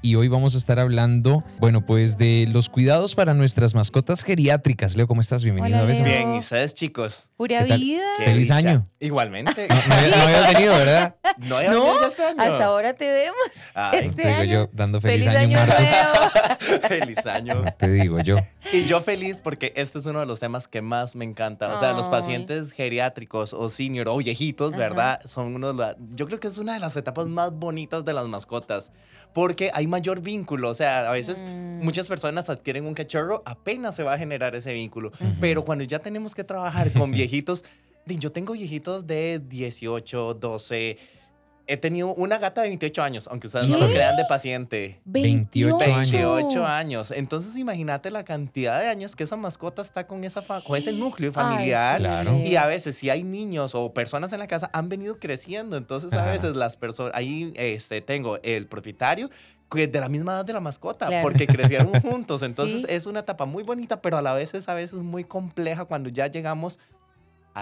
y hoy vamos a estar hablando, bueno, pues de los cuidados para nuestras mascotas geriátricas. Leo, ¿cómo estás? Bienvenido Hola, a. Bien, ¿y ustedes, chicos? Pura vida. Qué Feliz dicha. año. Igualmente. No, no había- no habías venido, ¿verdad? No había No, venido este año. Hasta ahora te vemos. Ay, este Te digo año. yo, dando feliz, Feliz año, año marzo. Feliz año. Te digo yo. Y yo feliz porque este es uno de los temas que más me encanta. O sea, los Ay. pacientes geriátricos o senior o viejitos, Ajá. ¿verdad? Son uno de la- yo creo que es una de las etapas más bonitas de las mascotas porque hay mayor vínculo. O sea, a veces Mm. muchas personas adquieren un cachorro, apenas se va a generar ese vínculo. Pero cuando ya tenemos que trabajar con viejitos, yo tengo viejitos de 18, 12. He tenido una gata de 28 años, aunque ustedes no lo ¿Qué? crean de paciente. 28 años. 28 años. Entonces imagínate la cantidad de años que esa mascota está con, esa con ese núcleo familiar. Ay. Claro. Y a veces si hay niños o personas en la casa han venido creciendo, entonces a veces las personas, ahí este, tengo el propietario de la misma edad de la mascota, Claro. porque crecieron juntos, entonces Sí. es una etapa muy bonita, pero a la vez es a veces muy compleja cuando ya llegamos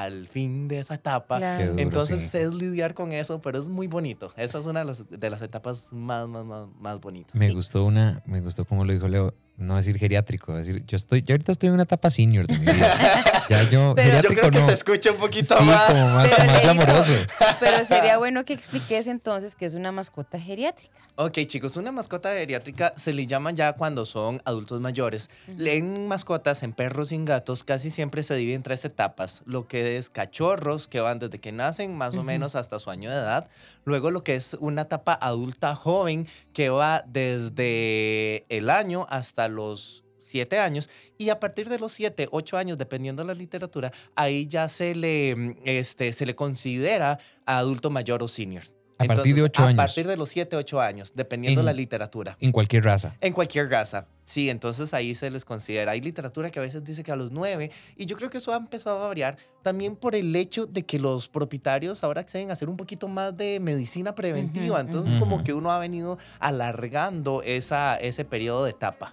al fin de esa etapa. Claro. Qué duro, Entonces sí. es lidiar con eso, pero es muy bonito. Esa es una de las, de las etapas más, más, más, más bonitas. Me Sí. gustó una, me gustó como lo dijo Leo, no decir geriátrico, decir, yo estoy, yo ahorita estoy en una etapa senior de mi vida. Ya yo, Pero- Yo geriátrico creo que no. se escucha un poquito Sí, más. como más, Pero más glamoroso. Pero sería bueno que expliques entonces que es una mascota geriátrica. Ok, chicos, una mascota geriátrica se le llama ya cuando son adultos mayores. En mascotas, en perros y en gatos, casi siempre se divide en tres etapas. Lo que es cachorros, que van desde que nacen más o Ujú. menos hasta su año de edad. Luego lo que es una etapa adulta joven, que va desde el año hasta los siete años. Y a partir de los siete, ocho años, dependiendo de la literatura, ahí ya se le, mm, este, se le considera adulto mayor o senior. A partir de ocho a años. partir de los 7, 8 años, dependiendo de la En- literatura. En cualquier raza. En cualquier raza. Sí, entonces ahí se les considera. Hay literatura que a veces dice que a los 9, y yo creo que eso ha empezado a variar también por el hecho de que los propietarios ahora acceden a hacer un poquito más de medicina preventiva. Entonces, ujú. como que uno ha venido alargando esa, ese periodo de etapa.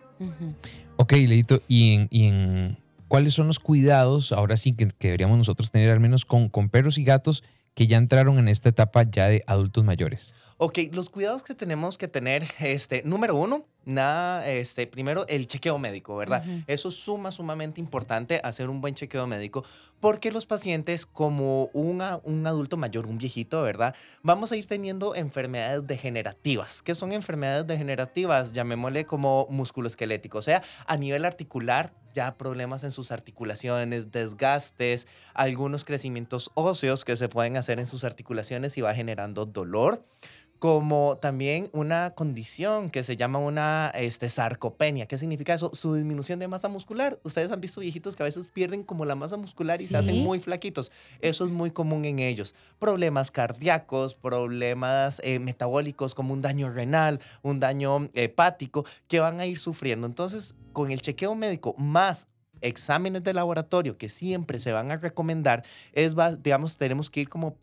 Ok, Leito, ¿y en, y en cuáles son los cuidados, ahora sí que, que deberíamos nosotros tener al menos con, con perros y gatos que ya entraron en esta etapa ya de adultos mayores? Ok, los cuidados que tenemos que tener, este, número uno, nada, este, primero el chequeo médico, ¿verdad? Eso es suma, sumamente importante, hacer un buen chequeo médico, porque los pacientes, como una- un adulto mayor, un viejito, ¿verdad? Vamos a ir teniendo enfermedades degenerativas. ¿Qué son enfermedades degenerativas? Llamémosle como musculoesquelético, o sea, a nivel articular, ya problemas en sus articulaciones, desgastes, algunos crecimientos óseos que se pueden hacer en sus articulaciones y va generando dolor como también una condición que se llama una este, sarcopenia. ¿Qué significa eso? Su disminución de masa muscular. Ustedes han visto viejitos que a veces pierden como la masa muscular y se hacen muy flaquitos. Eso es muy común en ellos. Problemas cardíacos, problemas eh, metabólicos como un daño renal, un daño hepático que van a ir sufriendo. Entonces, con el chequeo médico más exámenes de laboratorio que siempre se van a recomendar, es, digamos, tenemos que ir como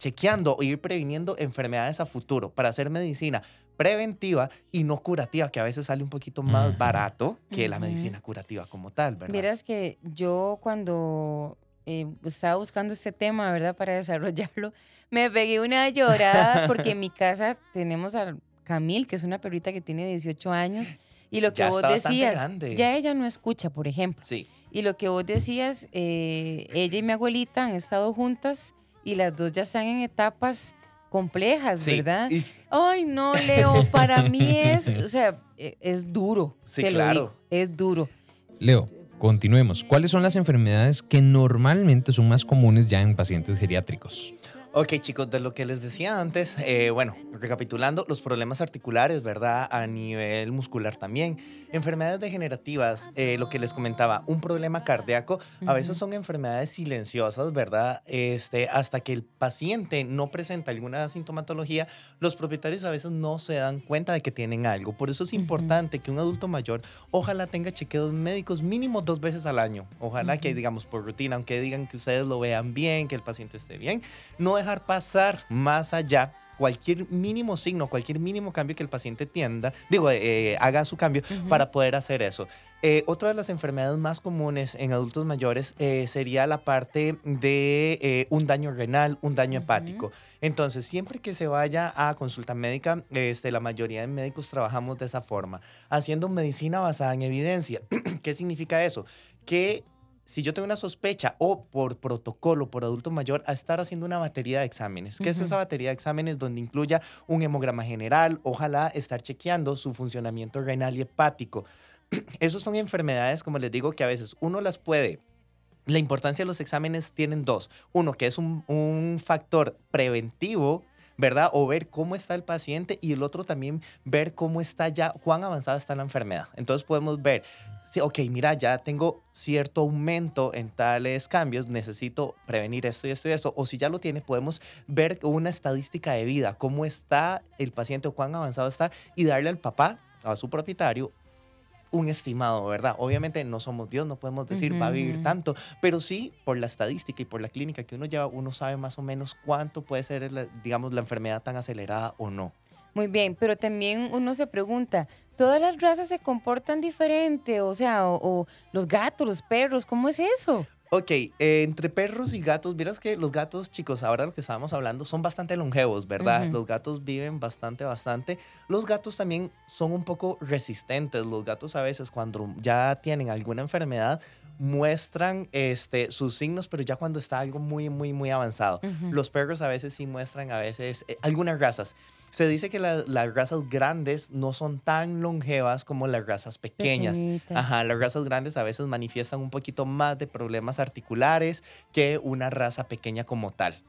chequeando o ir previniendo enfermedades a futuro para hacer medicina preventiva y no curativa, que a veces sale un poquito más Ujú. barato que la medicina curativa como tal, ¿verdad? Vieras que yo cuando eh, estaba buscando este tema, ¿verdad? Para desarrollarlo, me pegué una llorada porque en mi casa tenemos a Camil, que es una perrita que tiene 18 años, y lo que Ya vos decías, grande. ya ella no escucha, por ejemplo. Sí. Y lo que vos decías, eh, ella y mi abuelita han estado juntas y las dos ya están en etapas complejas, Sí. ¿verdad? Y- Ay, no, Leo, para mí es, o sea, e- es duro. Sí, te lo claro. digo, es duro. Leo, continuemos. ¿Cuáles son las enfermedades que normalmente son más comunes ya en pacientes geriátricos? Ok, chicos, de lo que les decía antes, eh, bueno, recapitulando, los problemas articulares, ¿verdad? A nivel muscular también. Enfermedades degenerativas, eh, lo que les comentaba, un problema cardíaco, a veces Ujú. son enfermedades silenciosas, ¿verdad? Este, hasta que el paciente no presenta alguna sintomatología, los propietarios a veces no se dan cuenta de que tienen algo. Por eso es importante que un adulto mayor, ojalá tenga chequeos médicos mínimo dos veces al año. Ojalá que, Ujú. digamos, por rutina, aunque digan que ustedes lo vean bien, que el paciente esté bien, no dejar pasar más allá cualquier mínimo signo, cualquier mínimo cambio que el paciente tienda, digo, eh, haga su cambio Ujú. para poder hacer eso. Eh, otra de las enfermedades más comunes en adultos mayores eh, sería la parte de eh, un daño renal, un daño Ujú. hepático. Entonces, siempre que se vaya a consulta médica, este, la mayoría de médicos trabajamos de esa forma, haciendo medicina basada en evidencia. ¿Qué significa eso? Que si yo tengo una sospecha o por protocolo, por adulto mayor, a estar haciendo una batería de exámenes. ¿Qué es esa batería de exámenes donde incluya un hemograma general? Ojalá estar chequeando su funcionamiento renal y hepático. Esas son enfermedades, como les digo, que a veces uno las puede la importancia de los exámenes tienen dos. Uno, que es un, un factor preventivo, ¿verdad? O ver cómo está el paciente y el otro también ver cómo está ya, cuán avanzada está la enfermedad. Entonces podemos ver, sí, ok, mira, ya tengo cierto aumento en tales cambios, necesito prevenir esto y esto y esto. O si ya lo tiene, podemos ver una estadística de vida, cómo está el paciente o cuán avanzado está y darle al papá, a su propietario, un estimado, ¿verdad? Obviamente no somos Dios, no podemos decir va a vivir tanto, pero sí por la estadística y por la clínica que uno lleva, uno sabe más o menos cuánto puede ser, la- digamos, la enfermedad tan acelerada o no. Muy bien, pero también uno se pregunta, ¿todas las razas se comportan diferente? O sea, o, o los gatos, los perros, ¿cómo es eso? Ok, eh, entre perros y gatos, miras que los gatos, chicos, ahora lo que estábamos hablando, son bastante longevos, ¿verdad? Los gatos viven bastante, bastante. Los gatos también son un poco resistentes. Los gatos a veces cuando ya tienen alguna enfermedad muestran este, sus signos, pero ya cuando está algo muy, muy, muy avanzado. Los perros a veces sí muestran, a veces, eh, algunas razas. Se dice que la- las razas grandes no son tan longevas como las razas pequeñas. Ajá, las razas grandes a veces manifiestan un poquito más de problemas articulares que una raza pequeña como tal.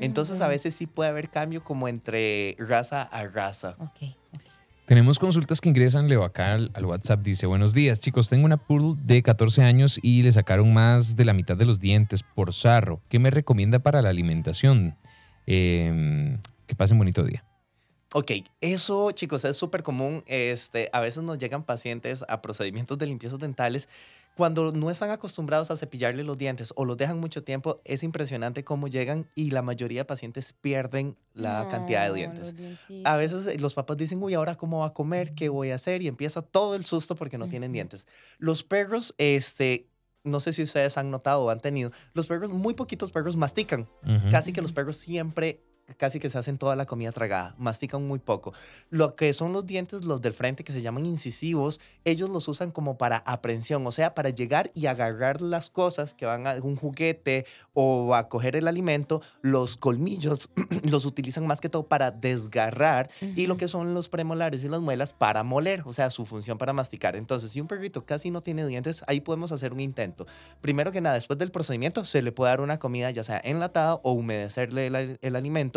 Entonces a Mm, veces sí puede haber cambio como entre raza a raza. Ok, ok. Tenemos consultas que ingresan, Leo, acá al, WhatsApp. Dice, buenos días, chicos, tengo una poodle de 14 años y le sacaron más de la mitad de los dientes por sarro. ¿Qué me recomienda para la alimentación? Em, que pasen bonito día. Ok, eso chicos es súper común. Este, a veces nos llegan pacientes a procedimientos de limpiezas dentales cuando no están acostumbrados a cepillarle los dientes o los dejan mucho tiempo. Es impresionante cómo llegan y la mayoría de pacientes pierden la cantidad de dientes. A veces eh, los papás dicen, uy, ahora cómo va a comer, qué voy a hacer y empieza todo el susto porque no tienen dientes. Los perros, este, no sé si ustedes han notado o han tenido, los perros, muy poquitos perros mastican. Casi que los perros siempre, casi que se hacen toda la comida tragada, mastican muy poco. Lo que son los dientes, los del frente, que se llaman incisivos, ellos los usan como para aprensión, o sea, para llegar y agarrar las cosas que van a un juguete o a coger el alimento, los colmillos los utilizan más que todo para desgarrar y lo que son los premolares y las muelas para moler, o sea, su función para masticar. Entonces, si un perrito casi no tiene dientes, ahí podemos hacer un intento. Primero que nada, después del procedimiento, se le puede dar una comida ya sea enlatada o humedecerle el, el alimento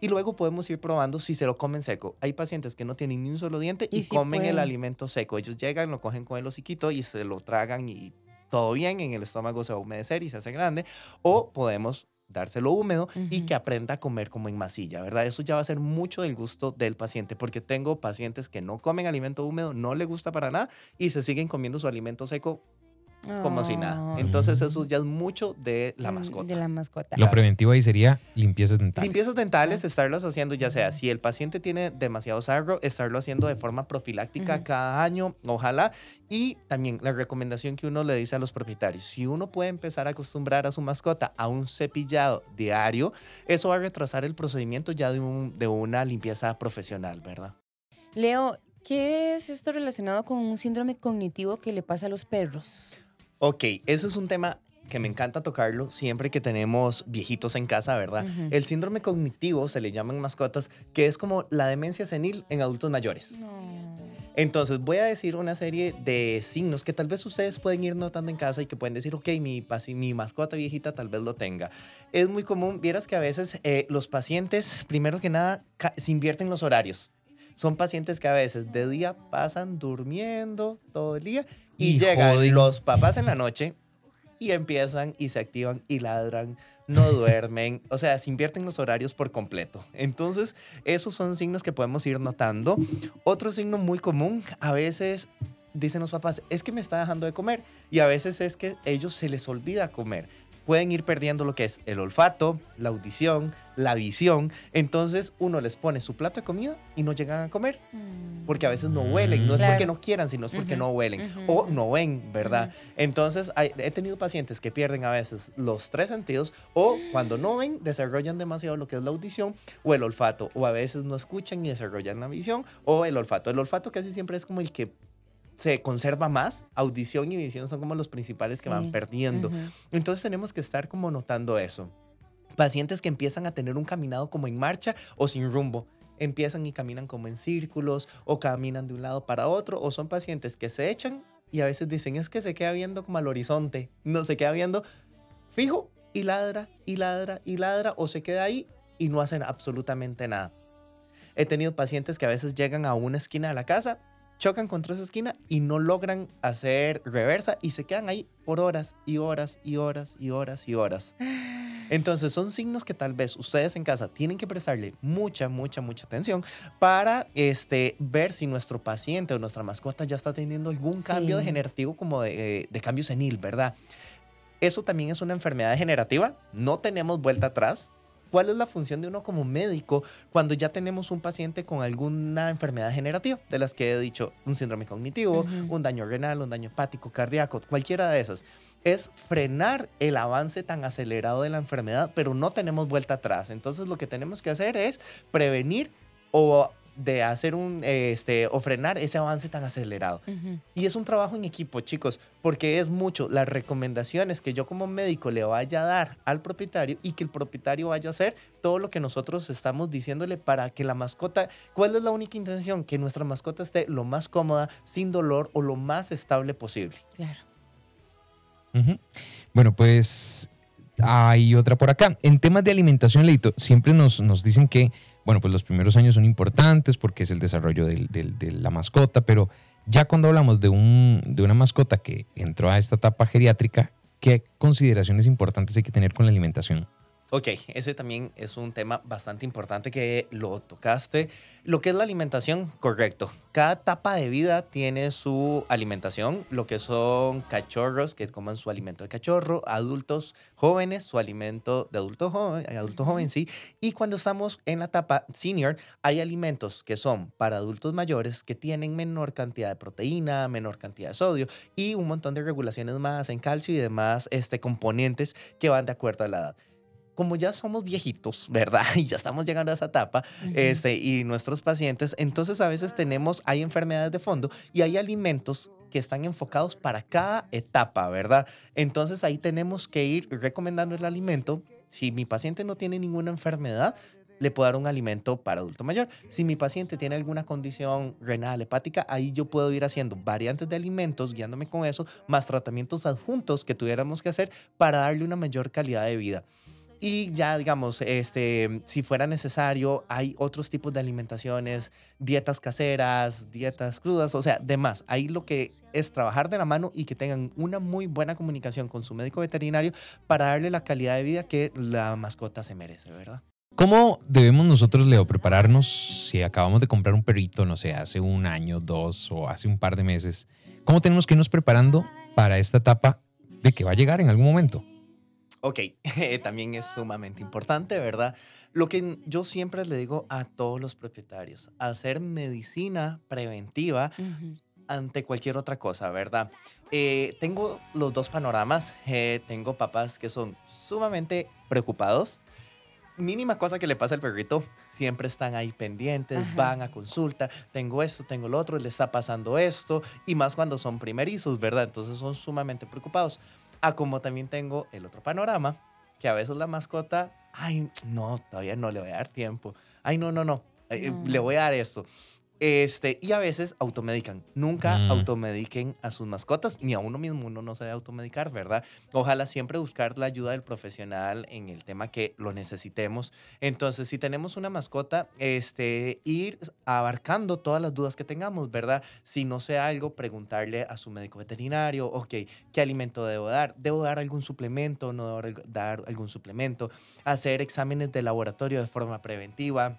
y luego podemos ir probando si se lo comen seco. Hay pacientes que no tienen ni un solo diente y, comen el alimento seco. Ellos llegan, lo cogen con el hociquito y se lo tragan y todo bien, en el estómago se va a humedecer y se hace grande. O podemos dárselo húmedo y que aprenda a comer como en masilla, ¿verdad? Eso ya va a ser mucho del gusto del paciente, porque tengo pacientes que no comen alimento húmedo, no le gusta para nada y se siguen comiendo su alimento seco como si nada. Entonces eso ya es mucho de la mm, mascota. De la mascota. Lo preventivo ahí sería limpiezas dentales. Limpiezas dentales, estarlas haciendo ya sea si el paciente tiene demasiado sarro, estarlo haciendo de forma profiláctica cada año, ojalá. Y también la recomendación que uno le dice a los propietarios, si uno puede empezar a acostumbrar a su mascota a un cepillado diario, eso va a retrasar el procedimiento ya de, un- de una limpieza profesional, ¿verdad? Leo, ¿qué es esto relacionado con un síndrome cognitivo que le pasa a los perros? Ok, ese es un tema que me encanta tocarlo siempre que tenemos viejitos en casa, ¿verdad? Ujú. El síndrome cognitivo se le llama en mascotas, que es como la demencia senil en adultos mayores. No. Entonces voy a decir una serie de signos que tal vez ustedes pueden ir notando en casa y que pueden decir, ok, mi, mi mascota viejita tal vez lo tenga. Es muy común, vieras que a veces eh, los pacientes, primero que nada, se invierten los horarios. Son pacientes que a veces de día pasan durmiendo todo el día y, llegan los papás en la noche y empiezan y se activan y ladran, no duermen, o sea, se invierten los horarios por completo. Entonces, esos son signos que podemos ir notando. Otro signo muy común, a veces dicen los papás, es que me está dejando de comer y a veces es que ellos se les olvida comer. Pueden ir perdiendo lo que es el olfato, la audición, la visión. Entonces uno les pone su plato de comida y no llegan a comer. Porque a veces no huelen. No es porque Claro. no quieran, sino es porque no huelen. O no ven, ¿verdad? Entonces hay- he tenido pacientes que pierden a veces los tres sentidos o cuando no ven desarrollan demasiado lo que es la audición o el olfato. O a veces no escuchan y desarrollan la visión o el olfato. El olfato casi siempre es como el que se conserva más. Audición y visión son como los principales que van perdiendo. Entonces tenemos que estar como notando eso. Pacientes que empiezan a tener un caminado como en marcha o sin rumbo. Empiezan y caminan como en círculos o caminan de un lado para otro o son pacientes que se echan y a veces dicen es que se queda viendo como al horizonte. No se queda viendo fijo y ladra y ladra y ladra o se queda ahí y no hacen absolutamente nada. He tenido pacientes que a veces llegan a una esquina de la casa, chocan contra esa esquina y no logran hacer reversa y se quedan ahí por horas y horas y horas y horas y horas. Entonces son signos que tal vez ustedes en casa tienen que prestarle mucha, mucha, mucha atención para este, ver si nuestro paciente o nuestra mascota ya está teniendo algún cambio Sí. degenerativo como de, eh, de cambio senil, ¿verdad? Eso también es una enfermedad degenerativa, no tenemos vuelta atrás. ¿Cuál es la función de uno como médico cuando ya tenemos un paciente con alguna enfermedad degenerativa? De las que he dicho, un síndrome cognitivo, un daño renal, un daño hepático, cardíaco, cualquiera de esas. Es frenar el avance tan acelerado de la enfermedad, pero no tenemos vuelta atrás. Entonces lo que tenemos que hacer es prevenir o de hacer un, este, o frenar ese avance tan acelerado. Y es un trabajo en equipo, chicos, porque es mucho las recomendaciones que yo como médico le vaya a dar al propietario y que el propietario vaya a hacer todo lo que nosotros estamos diciéndole para que la mascota, ¿cuál es la única intención? Que nuestra mascota esté lo más cómoda, sin dolor o lo más estable posible. Claro. Bueno, pues hay otra por acá. En temas de alimentación, Leito, siempre nos, nos dicen que, bueno, pues los primeros años son importantes porque es el desarrollo de la mascota, pero ya cuando hablamos de, de una mascota que entró a esta etapa geriátrica, ¿qué consideraciones importantes hay que tener con la alimentación? Ok, ese también es un tema bastante importante que lo tocaste. Lo que es la alimentación, correcto. Cada etapa de vida tiene su alimentación, lo que son cachorros que coman su alimento de cachorro, adultos jóvenes, su alimento de adulto joven, adulto joven, sí. Y cuando estamos en la etapa senior, hay alimentos que son para adultos mayores que tienen menor cantidad de proteína, menor cantidad de sodio y un montón de regulaciones más en calcio y demás este, componentes que van de acuerdo a la edad como ya somos viejitos, ¿verdad? Y ya estamos llegando a esa etapa, Ujú. este, y nuestros pacientes, entonces a veces tenemos, hay enfermedades de fondo y hay alimentos que están enfocados para cada etapa, ¿verdad? Entonces ahí tenemos que ir recomendando el alimento. Si mi paciente no tiene ninguna enfermedad, le puedo dar un alimento para adulto mayor. Si mi paciente tiene alguna condición renal, hepática, ahí yo puedo ir haciendo variantes de alimentos, guiándome con eso, más tratamientos adjuntos que tuviéramos que hacer para darle una mayor calidad de vida. Y ya, digamos, este, si fuera necesario, hay otros tipos de alimentaciones, dietas caseras, dietas crudas, o sea, demás. Ahí lo que es trabajar de la mano y que tengan una muy buena comunicación con su médico veterinario para darle la calidad de vida que la mascota se merece, ¿verdad? ¿Cómo debemos nosotros, Leo, prepararnos si acabamos de comprar un perrito, no sé, hace un año, dos o hace un par de meses? ¿Cómo tenemos que irnos preparando para esta etapa de que va a llegar en algún momento? Ok, también es sumamente importante, ¿verdad? Lo que yo siempre le digo a todos los propietarios, hacer medicina preventiva ante cualquier otra cosa, ¿verdad? Eh, tengo los dos panoramas. Eh, tengo papás que son sumamente preocupados. Mínima cosa que le pasa al perrito, siempre están ahí pendientes, Ajá. van a consulta, tengo esto, tengo lo otro, le está pasando esto, y más cuando son primerizos, ¿verdad? Entonces son sumamente preocupados. Ah, como también tengo el otro panorama, que a veces la mascota, ay, no, todavía no le voy a dar tiempo. Ay, no, no, no, eh, No. le voy a dar esto. Este, y a veces automedican. Nunca Mm. automediquen a sus mascotas, ni a uno mismo, uno no se debe automedicar, ¿verdad? Ojalá siempre buscar la ayuda del profesional en el tema que lo necesitemos. Entonces, si tenemos una mascota, este, ir abarcando todas las dudas que tengamos, ¿verdad? Si no sé algo, preguntarle a su médico veterinario, ok, ¿qué alimento debo dar? ¿Debo dar algún suplemento? ¿No debo dar algún suplemento? Hacer exámenes de laboratorio de forma preventiva.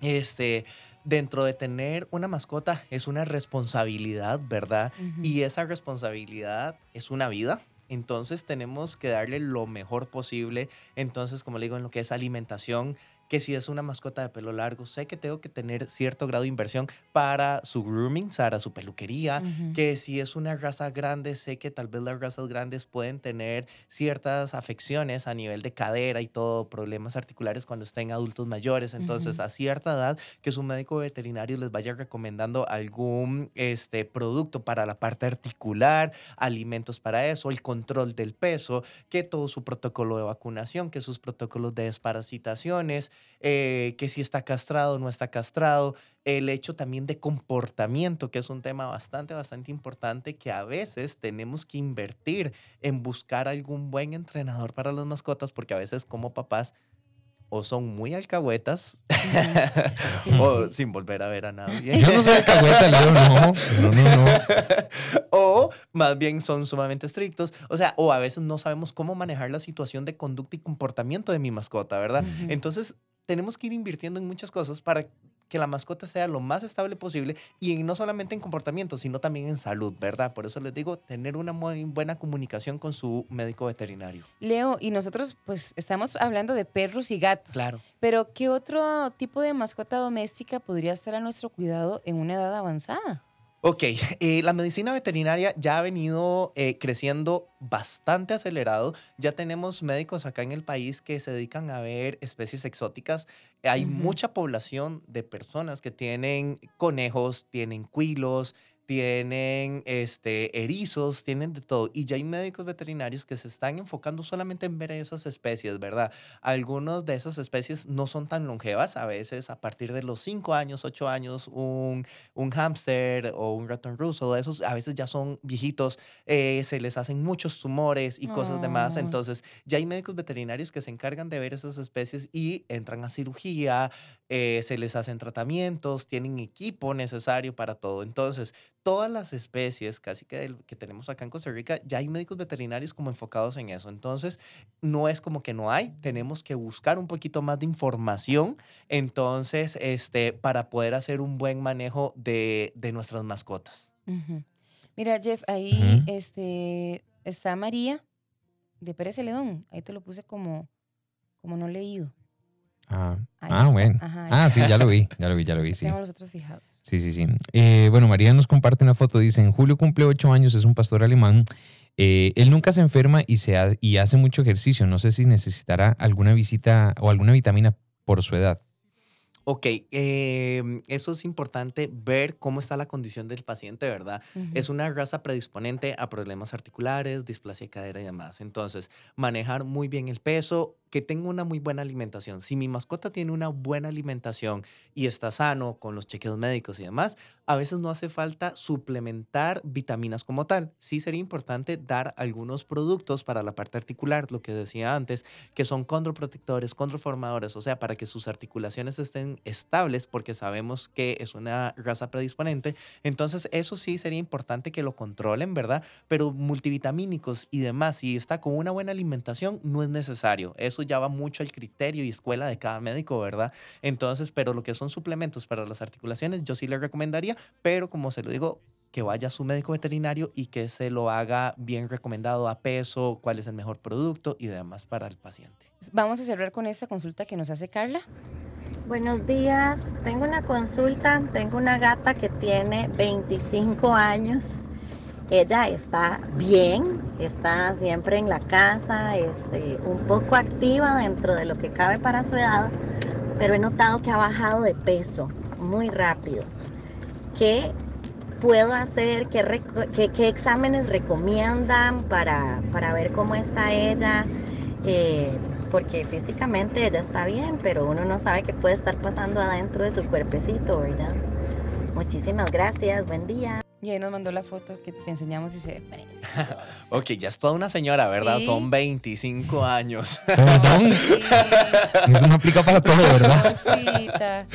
Este, dentro de tener una mascota es una responsabilidad, ¿verdad? Y esa responsabilidad es una vida. Entonces tenemos que darle lo mejor posible. Entonces, como le digo, en lo que es alimentación, que si es una mascota de pelo largo, sé que tengo que tener cierto grado de inversión para su grooming, para su peluquería, Ujú. que si es una raza grande, sé que tal vez las razas grandes pueden tener ciertas afecciones a nivel de cadera y todo, problemas articulares cuando estén adultos mayores. Entonces, Ujú. a cierta edad, que su médico veterinario les vaya recomendando algún este, producto para la parte articular, alimentos para eso, el control del peso, que todo su protocolo de vacunación, que sus protocolos de desparasitaciones, eh, que si está castrado o no está castrado, el hecho también de comportamiento, que es un tema bastante, bastante importante que a veces tenemos que invertir en buscar algún buen entrenador para las mascotas, porque a veces como papás o son muy alcahuetas Sí, o sin volver a ver a nadie. Yo no soy alcahueta, Leo, no. No, no, no. o más bien son sumamente estrictos. O sea, o a veces no sabemos cómo manejar la situación de conducta y comportamiento de mi mascota, ¿verdad? Entonces, tenemos que ir invirtiendo en muchas cosas para que la mascota sea lo más estable posible y no solamente en comportamiento, sino también en salud, ¿verdad? Por eso les digo, tener una muy buena comunicación con su médico veterinario. Leo, y nosotros pues estamos hablando de perros y gatos. Claro. Pero ¿qué otro tipo de mascota doméstica podría estar a nuestro cuidado en una edad avanzada? Ok, eh, la medicina veterinaria ya ha venido eh, creciendo bastante acelerado. Ya tenemos médicos acá en el país que se dedican a ver especies exóticas. Hay mucha población de personas que tienen conejos, tienen cuilos, tienen este, erizos, tienen de todo. Y ya hay médicos veterinarios que se están enfocando solamente en ver esas especies, ¿verdad? Algunas de esas especies no son tan longevas. A veces a partir de los 5 años, 8 años, un un hámster o un ratón ruso, de esos a veces ya son viejitos, eh, se les hacen muchos tumores y cosas demás. Ay. Entonces, ya hay médicos veterinarios que se encargan de ver esas especies y entran a cirugía, eh, se les hacen tratamientos, tienen equipo necesario para todo. Entonces, todas las especies, casi que, del- que tenemos acá en Costa Rica, ya hay médicos veterinarios como enfocados en eso. Entonces, no es como que no hay, tenemos que buscar un poquito más de información entonces, este, para poder hacer un buen manejo de, de nuestras mascotas. Mira, Jeff, ahí este, está María de Pérez Celedón. Ahí te lo puse como, como no leído. Ah, ah, bueno. Ajá, Ah, sí, ya lo vi, ya lo vi, ya lo vi, sí. Tenemos los otros fijados. Sí, sí, sí. Eh, bueno, María nos comparte una foto. Dice, en julio cumple ocho años, es un pastor alemán. Eh, él nunca se enferma y, se ha- y hace mucho ejercicio. No sé si necesitará alguna visita o alguna vitamina por su edad. Ok, em, eso es importante ver cómo está la condición del paciente, ¿verdad? Ujú. Es una raza predisponente a problemas articulares, displasia de cadera y demás. Entonces, manejar muy bien el peso, que tenga una muy buena alimentación. Si mi mascota tiene una buena alimentación y está sano con los chequeos médicos y demás, a veces no hace falta suplementar vitaminas como tal. Sí sería importante dar algunos productos para la parte articular, lo que decía antes, que son condroprotectores, condroformadores, o sea, para que sus articulaciones estén estables, porque sabemos que es una raza predisponente. Entonces, eso sí sería importante que lo controlen, ¿verdad? Pero multivitamínicos y demás, si está con una buena alimentación, no es necesario. Eso ya va mucho al criterio y escuela de cada médico, ¿verdad? Entonces, pero lo que son suplementos para las articulaciones, yo sí le recomendaría, pero como se lo digo, que vaya a su médico veterinario y que se lo haga bien recomendado a peso, cuál es el mejor producto y demás para el paciente. Vamos a cerrar con esta consulta que nos hace Carla. Buenos días, tengo una consulta, tengo una gata que tiene 25 años. Ella está bien, está siempre en la casa, es eh, un poco activa dentro de lo que cabe para su edad, pero he notado que ha bajado de peso muy rápido. ¿Qué puedo hacer? ¿Qué, reco- qué- qué exámenes recomiendan para, para ver cómo está ella? Eh, porque físicamente ella está bien, pero uno no sabe qué puede estar pasando adentro de su cuerpecito, ¿verdad? Muchísimas gracias, buen día. Y ahí nos mandó la foto que te enseñamos y se ve preciosa. Ok, ya es toda una señora, ¿verdad? Sí. Son 25 años. Perdón, Sí, eso no aplica para todo, ¿verdad? cosita.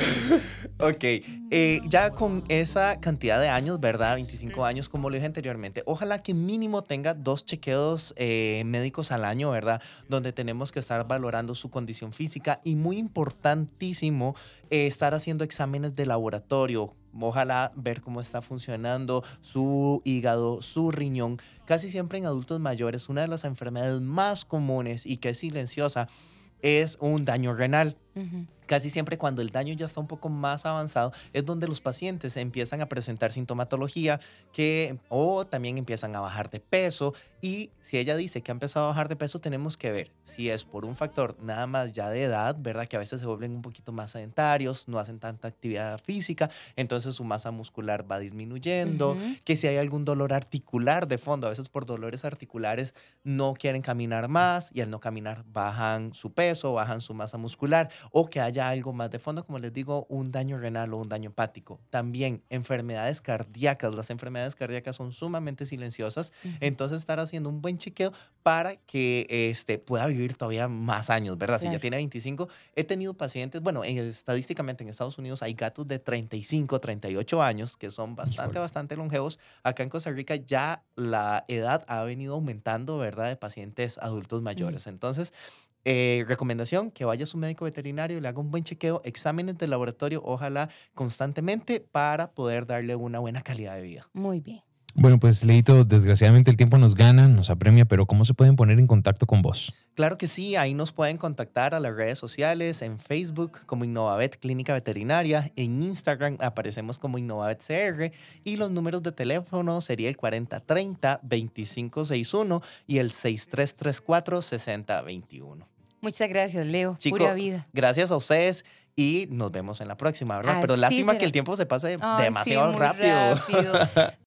Ok, eh, ya con esa cantidad de años, ¿verdad? 25 años, como lo dije anteriormente, ojalá que mínimo tenga dos chequeos eh, médicos al año, ¿verdad? Donde tenemos que estar valorando su condición física y muy importantísimo, eh, estar haciendo exámenes de laboratorio. Ojalá ver cómo está funcionando su hígado, su riñón. Casi siempre en adultos mayores, una de las enfermedades más comunes y que es silenciosa es un daño renal. Casi siempre cuando el daño ya está un poco más avanzado es donde los pacientes empiezan a presentar sintomatología que o también empiezan a bajar de peso y si ella dice que ha empezado a bajar de peso tenemos que ver si es por un factor nada más ya de edad, ¿verdad? Que a veces se vuelven un poquito más sedentarios, no hacen tanta actividad física, entonces su masa muscular va disminuyendo, Ujú. que si hay algún dolor articular de fondo, a veces por dolores articulares no quieren caminar más y al no caminar bajan su peso, bajan su masa muscular o que haya algo más de fondo, como les digo, un daño renal o un daño hepático. También enfermedades cardíacas, las enfermedades cardíacas son sumamente silenciosas, entonces estar haciendo un buen chequeo para que este, pueda vivir todavía más años, ¿verdad? Si ya tiene 25, he tenido pacientes, bueno, en- estadísticamente en Estados Unidos hay gatos de 35, 38 años que son bastante, Híjole. bastante longevos. Acá en Costa Rica ya la edad ha venido aumentando, ¿verdad? De pacientes adultos mayores. Entonces, eh, recomendación, que vaya a su médico veterinario, le haga un buen chequeo, exámenes de laboratorio, ojalá constantemente para poder darle una buena calidad de vida. Muy bien. Bueno, pues Leito, desgraciadamente el tiempo nos gana, nos apremia, pero ¿cómo se pueden poner en contacto con vos? Claro que sí, ahí nos pueden contactar a las redes sociales, en Facebook como Innovavet Clínica Veterinaria, en Instagram aparecemos como Innovavet CR y los números de teléfono sería el 4030-2561 y el 6334-6021. Muchas gracias, Leo. Chicos, Pura vida. gracias a ustedes y nos vemos en la próxima, ¿verdad? Pero Así lástima será. que el tiempo se pase sí, demasiado muy rápido. rápido.